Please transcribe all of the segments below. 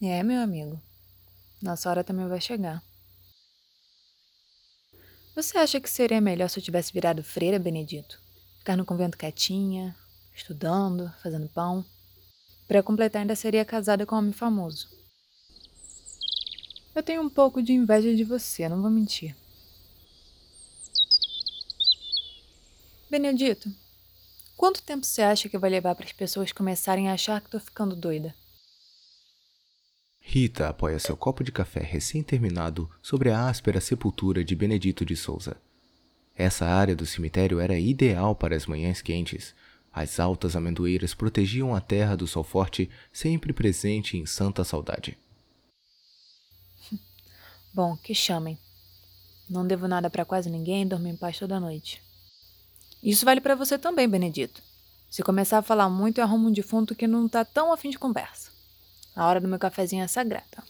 É, meu amigo. Nossa hora também vai chegar. Você acha que seria melhor se eu tivesse virado freira, Benedito? Ficar no convento quietinha, estudando, fazendo pão? Para completar, ainda seria casada com um homem famoso. Eu tenho um pouco de inveja de você, não vou mentir. Benedito, quanto tempo você acha que vai levar para as pessoas começarem a achar que tô ficando doida? Rita apoia seu copo de café recém-terminado sobre a áspera sepultura de Benedito de Souza. Essa área do cemitério era ideal para as manhãs quentes. As altas amendoeiras protegiam a terra do sol forte, sempre presente em santa saudade. Bom, que chamem. Não devo nada para quase ninguém e dormo em paz toda noite. Isso vale para você também, Benedito. Se começar a falar muito, eu arrumo um defunto que não tá tão afim de conversa. A hora do meu cafezinho é sagrada.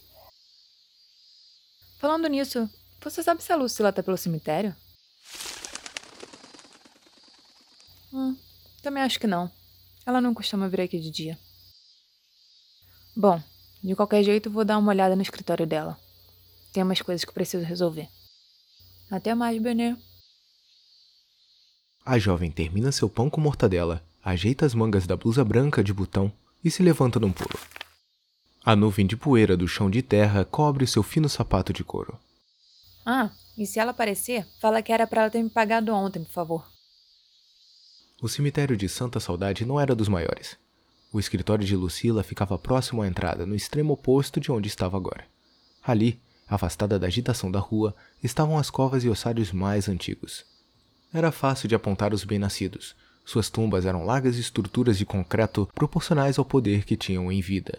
Falando nisso, você sabe se a Lucila tá pelo cemitério? Hum, também acho que não. Ela não costuma vir aqui de dia. Bom, de qualquer jeito, vou dar uma olhada no escritório dela. Tem umas coisas que preciso resolver. Até mais, Benê. A jovem termina seu pão com mortadela, ajeita as mangas da blusa branca de botão e se levanta num pulo. A nuvem de poeira do chão de terra cobre o seu fino sapato de couro. Ah, e se ela aparecer, fala que era para ela ter me pagado ontem, por favor. O cemitério de Santa Saudade não era dos maiores. O escritório de Lucila ficava próximo à entrada, no extremo oposto de onde estava agora. Ali, afastada da agitação da rua, estavam as covas e ossários mais antigos. Era fácil de apontar os bem-nascidos. Suas tumbas eram largas estruturas de concreto proporcionais ao poder que tinham em vida,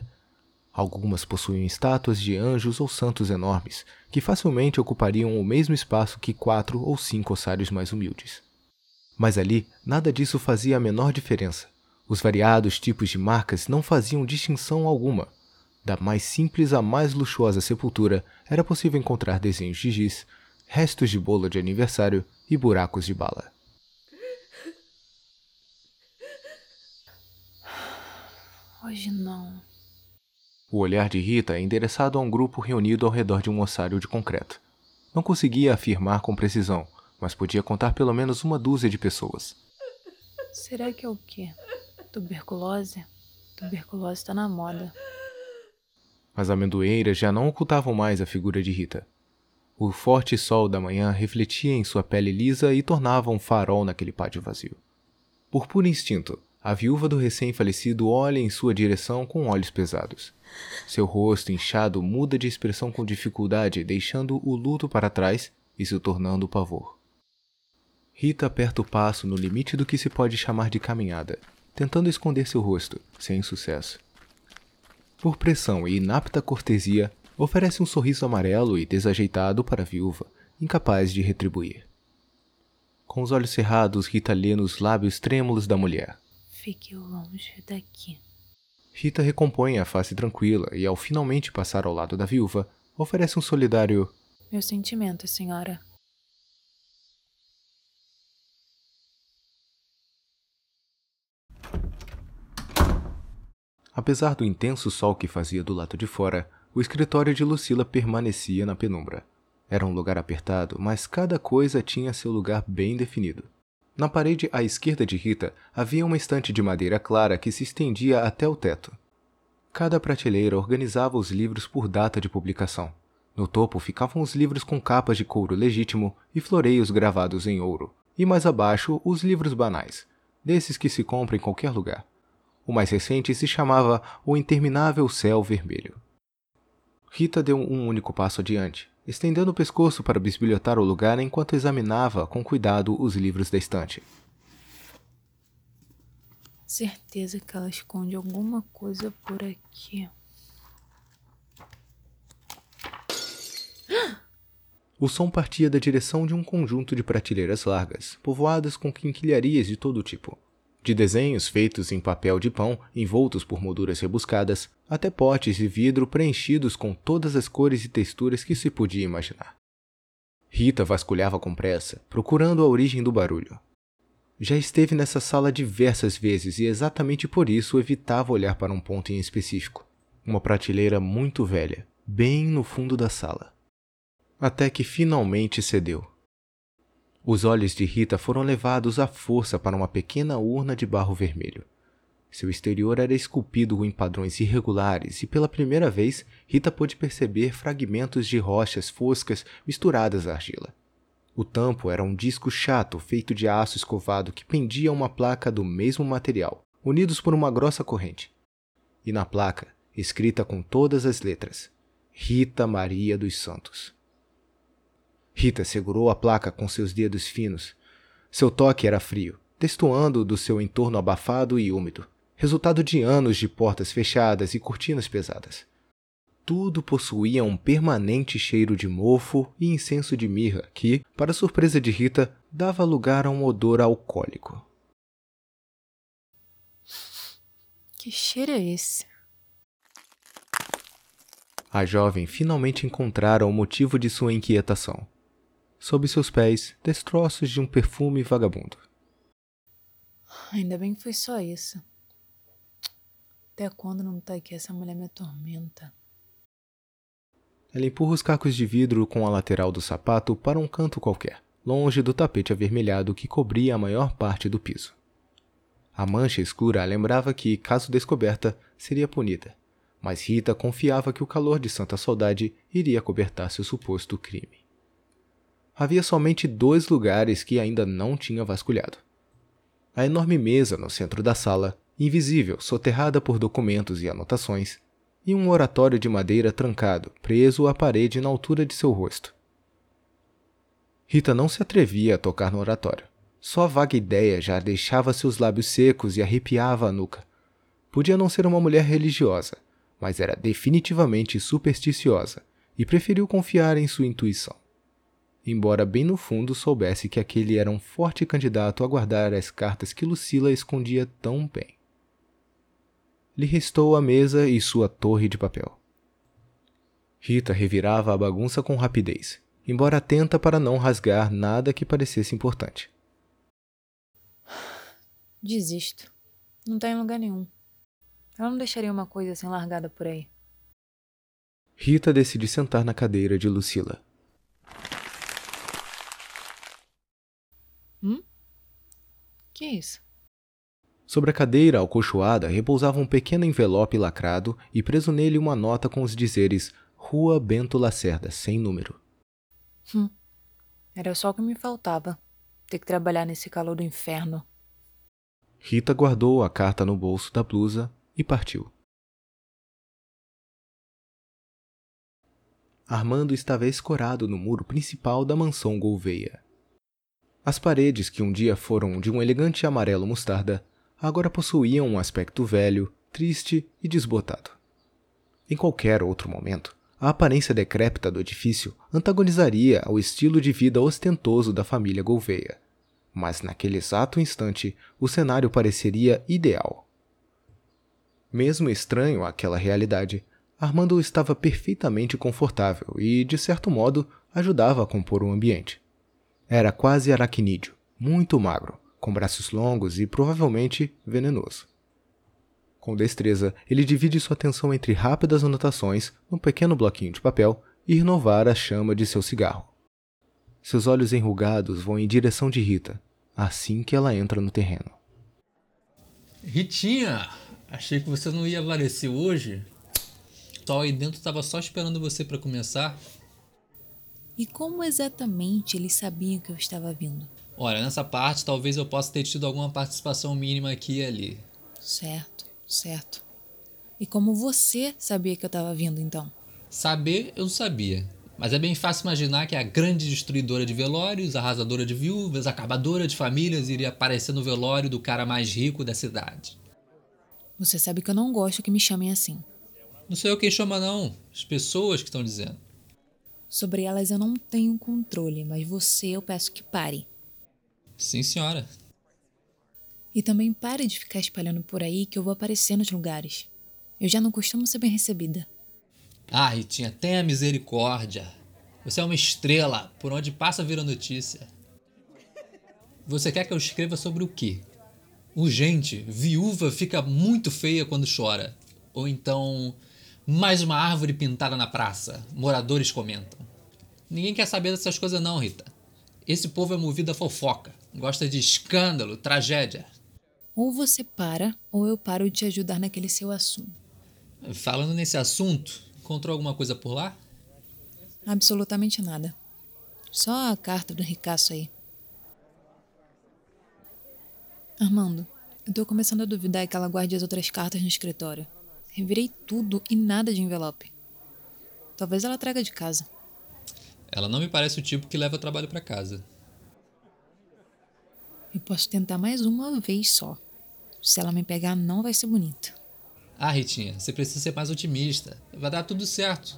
Algumas possuíam estátuas de anjos ou santos enormes, que facilmente ocupariam o mesmo espaço que quatro ou cinco ossários mais humildes. Mas ali, nada disso fazia a menor diferença. Os variados tipos de marcas não faziam distinção alguma. Da mais simples à mais luxuosa sepultura, era possível encontrar desenhos de giz, restos de bolo de aniversário e buracos de bala. Hoje não. O olhar de Rita é endereçado a um grupo reunido ao redor de um ossário de concreto. Não conseguia afirmar com precisão, mas podia contar pelo menos uma dúzia de pessoas. Será que é o quê? Tuberculose? Tuberculose está na moda. As amendoeiras já não ocultavam mais a figura de Rita. O forte sol da manhã refletia em sua pele lisa e tornava um farol naquele pátio vazio. Por puro instinto, a viúva do recém-falecido olha em sua direção com olhos pesados. Seu rosto inchado muda de expressão com dificuldade, deixando o luto para trás e se tornando o pavor. Rita aperta o passo no limite do que se pode chamar de caminhada, tentando esconder seu rosto, sem sucesso. Por pressão e inapta cortesia, oferece um sorriso amarelo e desajeitado para a viúva, incapaz de retribuir. Com os olhos cerrados, Rita lê nos lábios trêmulos da mulher. Fique longe daqui. Rita recompõe a face tranquila e, ao finalmente passar ao lado da viúva, oferece um solidário: Meus sentimentos, senhora. Apesar do intenso sol que fazia do lado de fora, o escritório de Lucila permanecia na penumbra. Era um lugar apertado, mas cada coisa tinha seu lugar bem definido. Na parede à esquerda de Rita havia uma estante de madeira clara que se estendia até o teto. Cada prateleira organizava os livros por data de publicação. No topo ficavam os livros com capas de couro legítimo e floreios gravados em ouro, e mais abaixo os livros banais, desses que se compra em qualquer lugar. O mais recente se chamava O Interminável Céu Vermelho. Rita deu um único passo adiante, estendendo o pescoço para bisbilhotar o lugar enquanto examinava com cuidado os livros da estante. Certeza que ela esconde alguma coisa por aqui. O som partia da direção de um conjunto de prateleiras largas, povoadas com quinquilharias de todo tipo. De desenhos feitos em papel de pão, envoltos por molduras rebuscadas, até potes de vidro preenchidos com todas as cores e texturas que se podia imaginar. Rita vasculhava com pressa, procurando a origem do barulho. Já esteve nessa sala diversas vezes e exatamente por isso evitava olhar para um ponto em específico. uma prateleira muito velha, bem no fundo da sala. Até que finalmente cedeu. Os olhos de Rita foram levados à força para uma pequena urna de barro vermelho. Seu exterior era esculpido em padrões irregulares e pela primeira vez Rita pôde perceber fragmentos de rochas foscas misturadas à argila. O tampo era um disco chato feito de aço escovado que pendia a uma placa do mesmo material, unidos por uma grossa corrente. E na placa, escrita com todas as letras: Rita Maria dos Santos. Rita segurou a placa com seus dedos finos. Seu toque era frio, destoando do seu entorno abafado e úmido resultado de anos de portas fechadas e cortinas pesadas. Tudo possuía um permanente cheiro de mofo e incenso de mirra que, para surpresa de Rita, dava lugar a um odor alcoólico. Que cheiro é esse? A jovem finalmente encontrara o motivo de sua inquietação. Sob seus pés, destroços de um perfume vagabundo. Ainda bem que foi só isso. Até quando não tá aqui? Essa mulher me atormenta. Ela empurra os cacos de vidro com a lateral do sapato para um canto qualquer, longe do tapete avermelhado que cobria a maior parte do piso. A mancha escura lembrava que, caso descoberta, seria punida, mas Rita confiava que o calor de Santa Saudade iria cobertar seu suposto crime. Havia somente dois lugares que ainda não tinha vasculhado. A enorme mesa no centro da sala invisível, soterrada por documentos e anotações, e um oratório de madeira trancado, preso à parede na altura de seu rosto. Rita não se atrevia a tocar no oratório. Só a vaga ideia já deixava seus lábios secos e arrepiava a nuca. Podia não ser uma mulher religiosa, mas era definitivamente supersticiosa e preferiu confiar em sua intuição. Embora bem no fundo soubesse que aquele era um forte candidato a guardar as cartas que Lucila escondia tão bem lhe restou a mesa e sua torre de papel. Rita revirava a bagunça com rapidez, embora atenta para não rasgar nada que parecesse importante. Desisto. Não tá em lugar nenhum. Eu não deixaria uma coisa assim largada por aí. Rita decide sentar na cadeira de Lucila. Hum? Que é isso? Sobre a cadeira alcochoada repousava um pequeno envelope lacrado e preso nele uma nota com os dizeres Rua Bento Lacerda, sem número. Hum. Era só o que me faltava. Ter que trabalhar nesse calor do inferno. Rita guardou a carta no bolso da blusa e partiu. Armando estava escorado no muro principal da mansão Gouveia. As paredes, que um dia foram de um elegante amarelo mostarda, agora possuíam um aspecto velho, triste e desbotado. Em qualquer outro momento, a aparência decrépita do edifício antagonizaria ao estilo de vida ostentoso da família Gouveia. Mas naquele exato instante, o cenário pareceria ideal. Mesmo estranho àquela realidade, Armando estava perfeitamente confortável e, de certo modo, ajudava a compor o ambiente. Era quase aracnídeo, muito magro, com braços longos e provavelmente venenoso. Com destreza, ele divide sua atenção entre rápidas anotações num pequeno bloquinho de papel e renovar a chama de seu cigarro. Seus olhos enrugados vão em direção de Rita, assim que ela entra no terreno. Ritinha, achei que você não ia aparecer hoje. Sol aí dentro estava só esperando você para começar. E como exatamente eles sabiam que eu estava vindo? Olha, nessa parte talvez eu possa ter tido alguma participação mínima aqui e ali. Certo, certo. E como você sabia que eu estava vindo então? Saber, eu sabia. Mas é bem fácil imaginar que a grande destruidora de velórios, arrasadora de viúvas, acabadora de famílias iria aparecer no velório do cara mais rico da cidade. Você sabe que eu não gosto que me chamem assim. Não sou eu quem chama, não. As pessoas que estão dizendo. Sobre elas eu não tenho controle, mas você eu peço que pare. Sim, senhora. E também pare de ficar espalhando por aí que eu vou aparecer nos lugares. Eu já não costumo ser bem recebida. Ah, Ritinha, tenha misericórdia. Você é uma estrela, por onde passa vira notícia. Você quer que eu escreva sobre o quê? Urgente, viúva fica muito feia quando chora. Ou então, Mais uma árvore pintada na praça. Moradores comentam. Ninguém quer saber dessas coisas, não, Rita. Esse povo é movido a fofoca. Gosta de escândalo, tragédia. Ou você para, ou eu paro de te ajudar naquele seu assunto. Falando nesse assunto, encontrou alguma coisa por lá? Absolutamente nada. Só a carta do ricaço aí. Armando, eu tô começando a duvidar que ela guarde as outras cartas no escritório. Revirei tudo e nada de envelope. Talvez ela traga de casa. Ela não me parece o tipo que leva trabalho para casa. Eu posso tentar mais uma vez só. Se ela me pegar, não vai ser bonita. Ah, Ritinha, você precisa ser mais otimista. Vai dar tudo certo.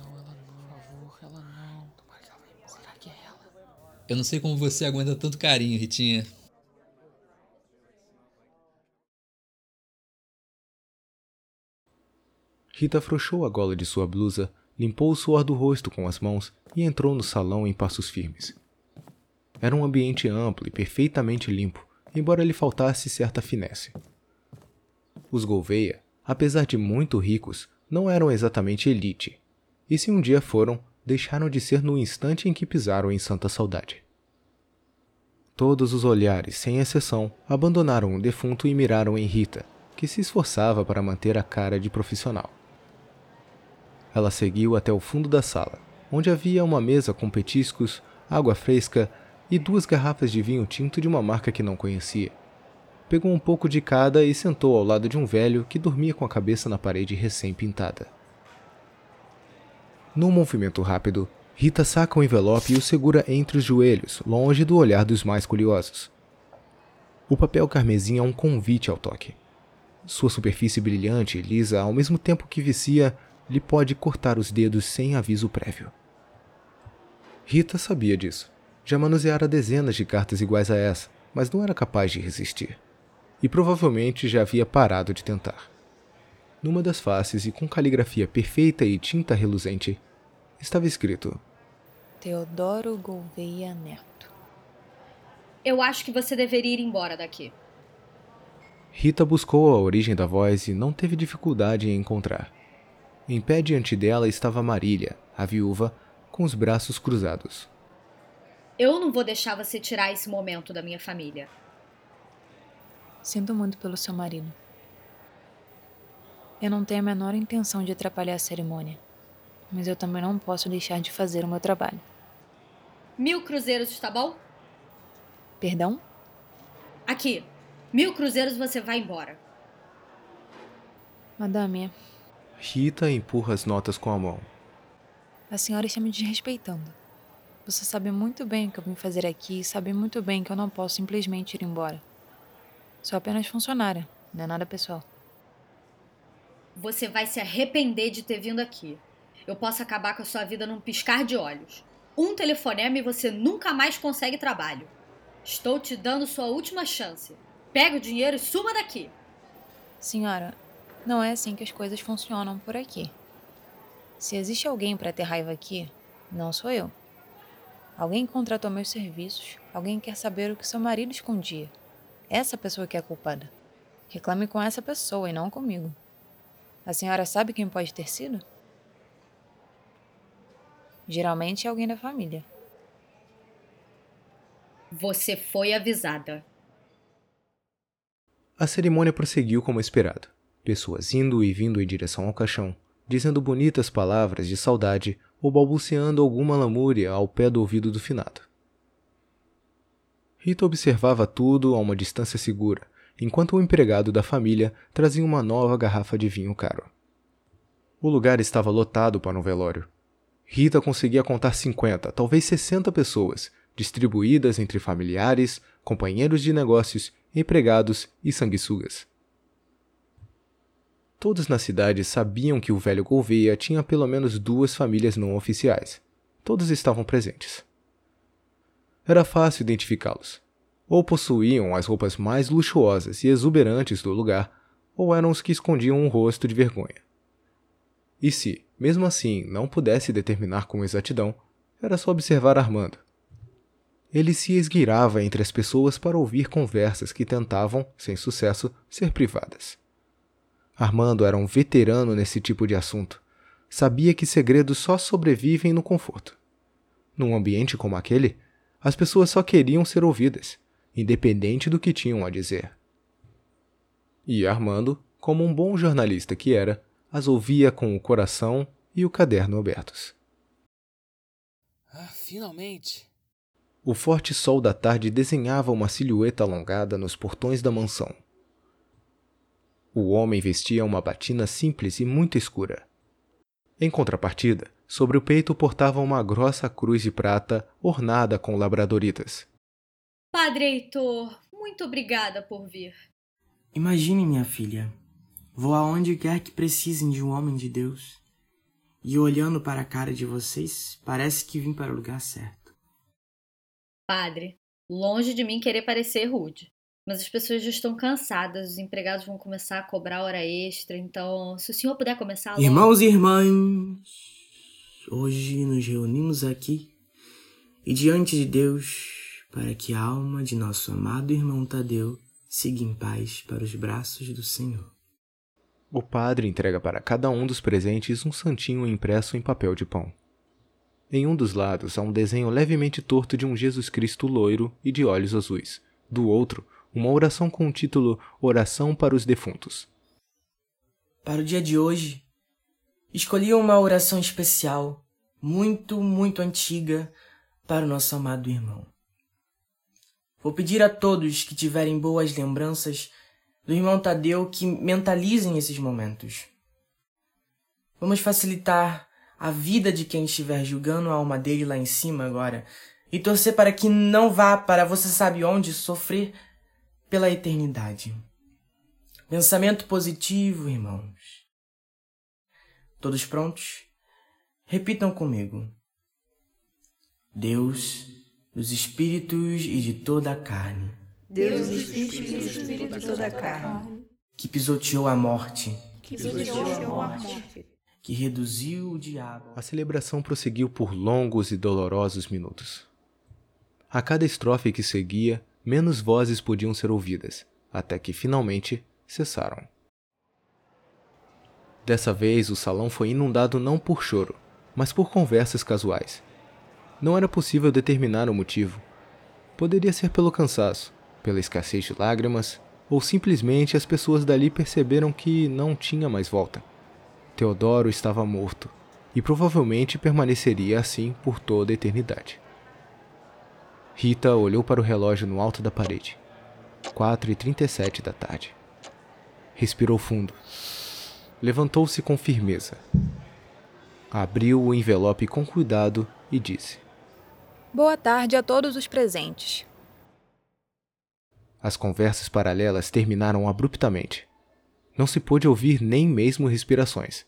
Eu não sei como você aguenta tanto carinho, Ritinha. Rita afrouxou a gola de sua blusa, limpou o suor do rosto com as mãos e entrou no salão em passos firmes. Era um ambiente amplo e perfeitamente limpo, embora lhe faltasse certa finesse. Os Gouveia, apesar de muito ricos, não eram exatamente elite, e se um dia foram, deixaram de ser no instante em que pisaram em Santa Saudade. Todos os olhares, sem exceção, abandonaram o defunto e miraram em Rita, que se esforçava para manter a cara de profissional. Ela seguiu até o fundo da sala, onde havia uma mesa com petiscos, água fresca e duas garrafas de vinho tinto de uma marca que não conhecia. Pegou um pouco de cada e sentou ao lado de um velho que dormia com a cabeça na parede recém-pintada. Num movimento rápido, Rita saca o um envelope e o segura entre os joelhos, longe do olhar dos mais curiosos. O papel carmesim é um convite ao toque. Sua superfície brilhante e lisa, ao mesmo tempo que vicia, lhe pode cortar os dedos sem aviso prévio. Rita sabia disso. Já manuseara dezenas de cartas iguais a essa, mas não era capaz de resistir. E provavelmente já havia parado de tentar. Numa das faces e com caligrafia perfeita e tinta reluzente, estava escrito: Teodoro Gouveia Neto. Eu acho que você deveria ir embora daqui. Rita buscou a origem da voz e não teve dificuldade em encontrar. Em pé diante dela estava Marília, a viúva, com os braços cruzados. Eu não vou deixar você tirar esse momento da minha família. Sinto muito pelo seu marido. Eu não tenho a menor intenção de atrapalhar a cerimônia, mas eu também não posso deixar de fazer o meu trabalho. Mil cruzeiros, está bom? Perdão? Aqui. Mil cruzeiros você vai embora. Madame, Rita empurra as notas com a mão. A senhora está me desrespeitando. Você sabe muito bem o que eu vim fazer aqui e sabe muito bem que eu não posso simplesmente ir embora. Sou apenas funcionária, não é nada pessoal. Você vai se arrepender de ter vindo aqui. Eu posso acabar com a sua vida num piscar de olhos. Um telefonema e você nunca mais consegue trabalho. Estou te dando sua última chance. Pega o dinheiro e suma daqui. Senhora, não é assim que as coisas funcionam por aqui. Se existe alguém para ter raiva aqui, não sou eu. Alguém contratou meus serviços, alguém quer saber o que seu marido escondia. Essa pessoa que é a culpada. Reclame com essa pessoa e não comigo. A senhora sabe quem pode ter sido? Geralmente é alguém da família. Você foi avisada. A cerimônia prosseguiu como esperado pessoas indo e vindo em direção ao caixão, dizendo bonitas palavras de saudade ou balbuciando alguma lamúria ao pé do ouvido do finado. Rita observava tudo a uma distância segura, enquanto o empregado da família trazia uma nova garrafa de vinho caro. O lugar estava lotado para um velório. Rita conseguia contar 50, talvez 60 pessoas, distribuídas entre familiares, companheiros de negócios, empregados e sanguessugas. Todos na cidade sabiam que o velho Gouveia tinha pelo menos duas famílias não oficiais. Todos estavam presentes. Era fácil identificá-los. Ou possuíam as roupas mais luxuosas e exuberantes do lugar, ou eram os que escondiam um rosto de vergonha. E se, mesmo assim, não pudesse determinar com exatidão, era só observar Armando. Ele se esgueirava entre as pessoas para ouvir conversas que tentavam, sem sucesso, ser privadas. Armando era um veterano nesse tipo de assunto. sabia que segredos só sobrevivem no conforto. Num ambiente como aquele, as pessoas só queriam ser ouvidas, independente do que tinham a dizer. E Armando, como um bom jornalista que era, as ouvia com o coração e o caderno abertos. Ah, finalmente! O forte sol da tarde desenhava uma silhueta alongada nos portões da mansão. O homem vestia uma batina simples e muito escura. Em contrapartida, sobre o peito portava uma grossa cruz de prata ornada com labradoritas. Padre Heitor, muito obrigada por vir. Imagine, minha filha. Vou aonde quer que precisem de um homem de Deus. E olhando para a cara de vocês, parece que vim para o lugar certo. Padre, longe de mim querer parecer rude. Mas as pessoas já estão cansadas, os empregados vão começar a cobrar hora extra, então se o senhor puder começar logo... Irmãos e irmãs, hoje nos reunimos aqui e diante de Deus para que a alma de nosso amado irmão Tadeu siga em paz para os braços do Senhor. O padre entrega para cada um dos presentes um santinho impresso em papel de pão. Em um dos lados há um desenho levemente torto de um Jesus Cristo loiro e de olhos azuis. Do outro, uma oração com o título Oração para os Defuntos. Para o dia de hoje, escolhi uma oração especial, muito, muito antiga, para o nosso amado irmão. Vou pedir a todos que tiverem boas lembranças do irmão Tadeu que mentalizem esses momentos. Vamos facilitar a vida de quem estiver julgando a alma dele lá em cima agora e torcer para que não vá para você sabe onde sofrer pela eternidade. Pensamento positivo, irmãos. Todos prontos? Repitam comigo. Deus, dos espíritos e de toda a carne. Deus, dos espíritos e de toda a carne. Que pisoteou a morte. Que pisoteou a morte. Que reduziu o diabo. A celebração prosseguiu por longos e dolorosos minutos. A cada estrofe que seguia, menos vozes podiam ser ouvidas, até que finalmente cessaram. Dessa vez, o salão foi inundado não por choro, mas por conversas casuais. Não era possível determinar o motivo. Poderia ser pelo cansaço, pela escassez de lágrimas, ou simplesmente as pessoas dali perceberam que não tinha mais volta. Teodoro estava morto e provavelmente permaneceria assim por toda a eternidade. Rita olhou para o relógio no alto da parede. 4 e 37 da tarde. Respirou fundo. Levantou-se com firmeza. Abriu o envelope com cuidado e disse: Boa tarde a todos os presentes. As conversas paralelas terminaram abruptamente. Não se pôde ouvir nem mesmo respirações.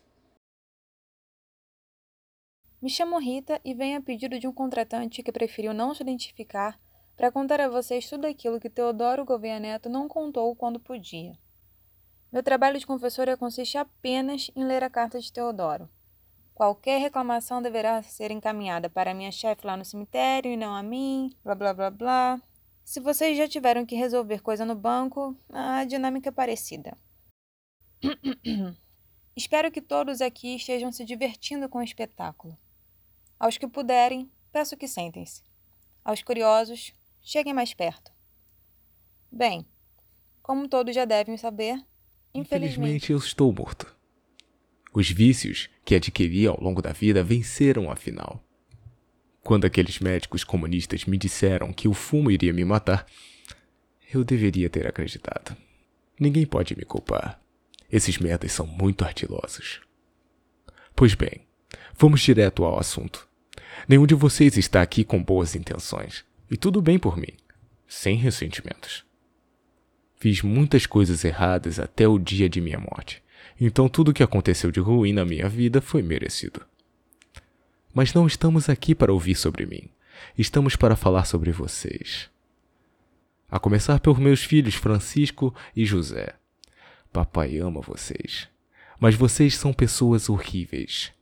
Me chamo Rita e venho a pedido de um contratante que preferiu não se identificar para contar a vocês tudo aquilo que Teodoro Gouveia Neto não contou quando podia. Meu trabalho de confessora consiste apenas em ler a carta de Teodoro. Qualquer reclamação deverá ser encaminhada para minha chefe lá no cemitério e não a mim, blá blá blá blá. Se vocês já tiveram que resolver coisa no banco, a dinâmica é parecida. Espero que todos aqui estejam se divertindo com o espetáculo. Aos que puderem, peço que sentem-se. Aos curiosos, cheguem mais perto. Bem, como todos já devem saber, infelizmente, infelizmente eu estou morto. Os vícios que adquiri ao longo da vida venceram afinal. Quando aqueles médicos comunistas me disseram que o fumo iria me matar, eu deveria ter acreditado. Ninguém pode me culpar. Esses merdas são muito ardilosos. Pois bem, vamos direto ao assunto. Nenhum de vocês está aqui com boas intenções. E tudo bem por mim, sem ressentimentos. Fiz muitas coisas erradas até o dia de minha morte, então tudo o que aconteceu de ruim na minha vida foi merecido. Mas não estamos aqui para ouvir sobre mim, estamos para falar sobre vocês. A começar por meus filhos Francisco e José. Papai ama vocês, mas vocês são pessoas horríveis.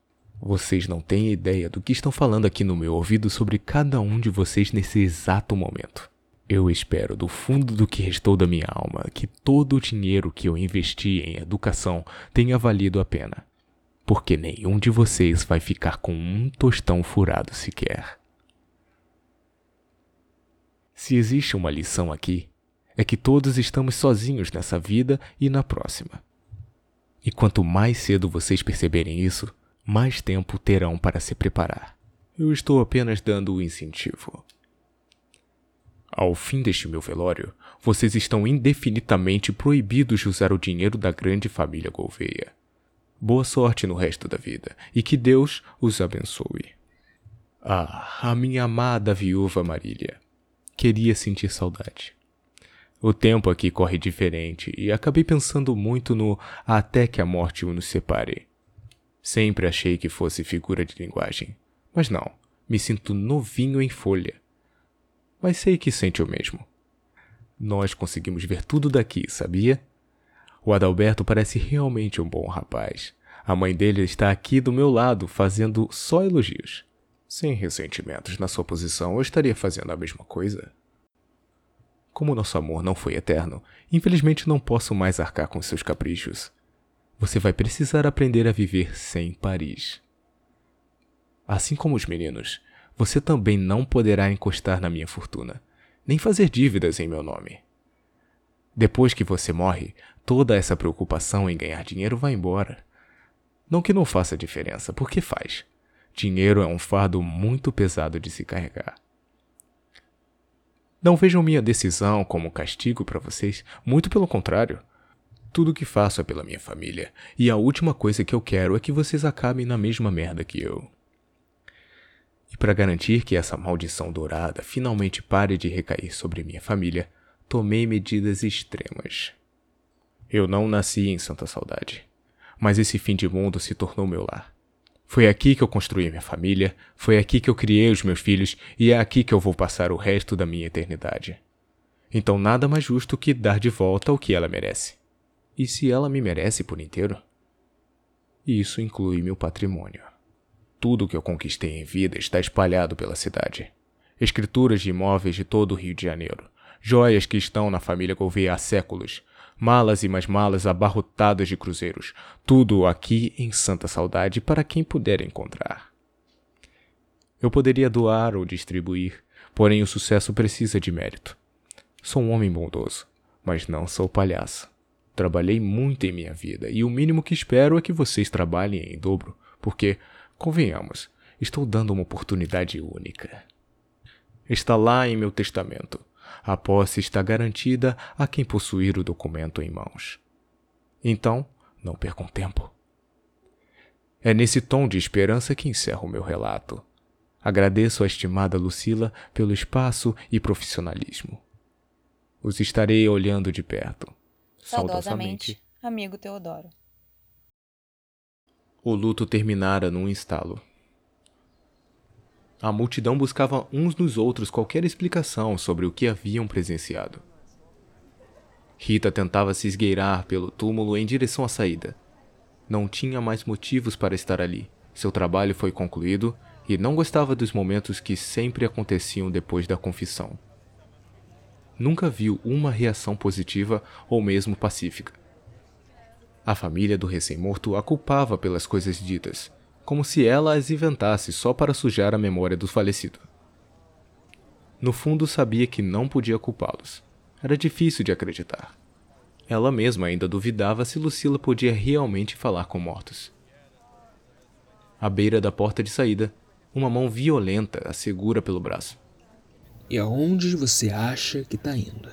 Vocês não têm ideia do que estão falando aqui no meu ouvido sobre cada um de vocês nesse exato momento. Eu espero do fundo do que restou da minha alma que todo o dinheiro que eu investi em educação tenha valido a pena. porque nenhum de vocês vai ficar com um tostão furado sequer. Se existe uma lição aqui, é que todos estamos sozinhos nessa vida e na próxima. E quanto mais cedo vocês perceberem isso, mais tempo terão para se preparar. Eu estou apenas dando o incentivo. Ao fim deste meu velório, vocês estão indefinidamente proibidos de usar o dinheiro da grande família Gouveia. Boa sorte no resto da vida e que Deus os abençoe. Ah, a minha amada viúva Marília. Queria sentir saudade. O tempo aqui corre diferente e acabei pensando muito no até que a morte nos separe. Sempre achei que fosse figura de linguagem, mas não, me sinto novinho em folha. Mas sei que sente o mesmo. Nós conseguimos ver tudo daqui, sabia? O Adalberto parece realmente um bom rapaz. A mãe dele está aqui do meu lado, fazendo só elogios. Sem ressentimentos na sua posição, eu estaria fazendo a mesma coisa. Como nosso amor não foi eterno, infelizmente não posso mais arcar com seus caprichos. Você vai precisar aprender a viver sem Paris. Assim como os meninos, você também não poderá encostar na minha fortuna, nem fazer dívidas em meu nome. Depois que você morre, toda essa preocupação em ganhar dinheiro vai embora. Não que não faça diferença, porque faz. Dinheiro é um fardo muito pesado de se carregar. Não vejam minha decisão como castigo para vocês, muito pelo contrário. Tudo o que faço é pela minha família, e a última coisa que eu quero é que vocês acabem na mesma merda que eu. E para garantir que essa maldição dourada finalmente pare de recair sobre minha família, tomei medidas extremas. Eu não nasci em Santa Saudade, mas esse fim de mundo se tornou meu lar. Foi aqui que eu construí minha família, foi aqui que eu criei os meus filhos e é aqui que eu vou passar o resto da minha eternidade. Então nada mais justo que dar de volta o que ela merece. E se ela me merece por inteiro? Isso inclui meu patrimônio. Tudo que eu conquistei em vida está espalhado pela cidade. Escrituras de imóveis de todo o Rio de Janeiro, joias que estão na família Gouveia há séculos, malas e mais malas abarrotadas de cruzeiros, tudo aqui em Santa Saudade para quem puder encontrar. Eu poderia doar ou distribuir, porém o sucesso precisa de mérito. Sou um homem bondoso, mas não sou palhaço. Trabalhei muito em minha vida e o mínimo que espero é que vocês trabalhem em dobro, porque, convenhamos, estou dando uma oportunidade única. Está lá em meu testamento. A posse está garantida a quem possuir o documento em mãos. Então, não percam tempo. É nesse tom de esperança que encerro meu relato. Agradeço à estimada Lucila pelo espaço e profissionalismo. Os estarei olhando de perto. Saudosamente, amigo Teodoro. O luto terminara num estalo. A multidão buscava uns nos outros qualquer explicação sobre o que haviam presenciado. Rita tentava se esgueirar pelo túmulo em direção à saída. Não tinha mais motivos para estar ali. Seu trabalho foi concluído e não gostava dos momentos que sempre aconteciam depois da confissão. Nunca viu uma reação positiva ou mesmo pacífica. A família do recém-morto a culpava pelas coisas ditas como se ela as inventasse só para sujar a memória do falecido. No fundo, sabia que não podia culpá-los. Era difícil de acreditar. Ela mesma ainda duvidava se Lucila podia realmente falar com mortos. À beira da porta de saída, uma mão violenta a segura pelo braço. E aonde você acha que está indo?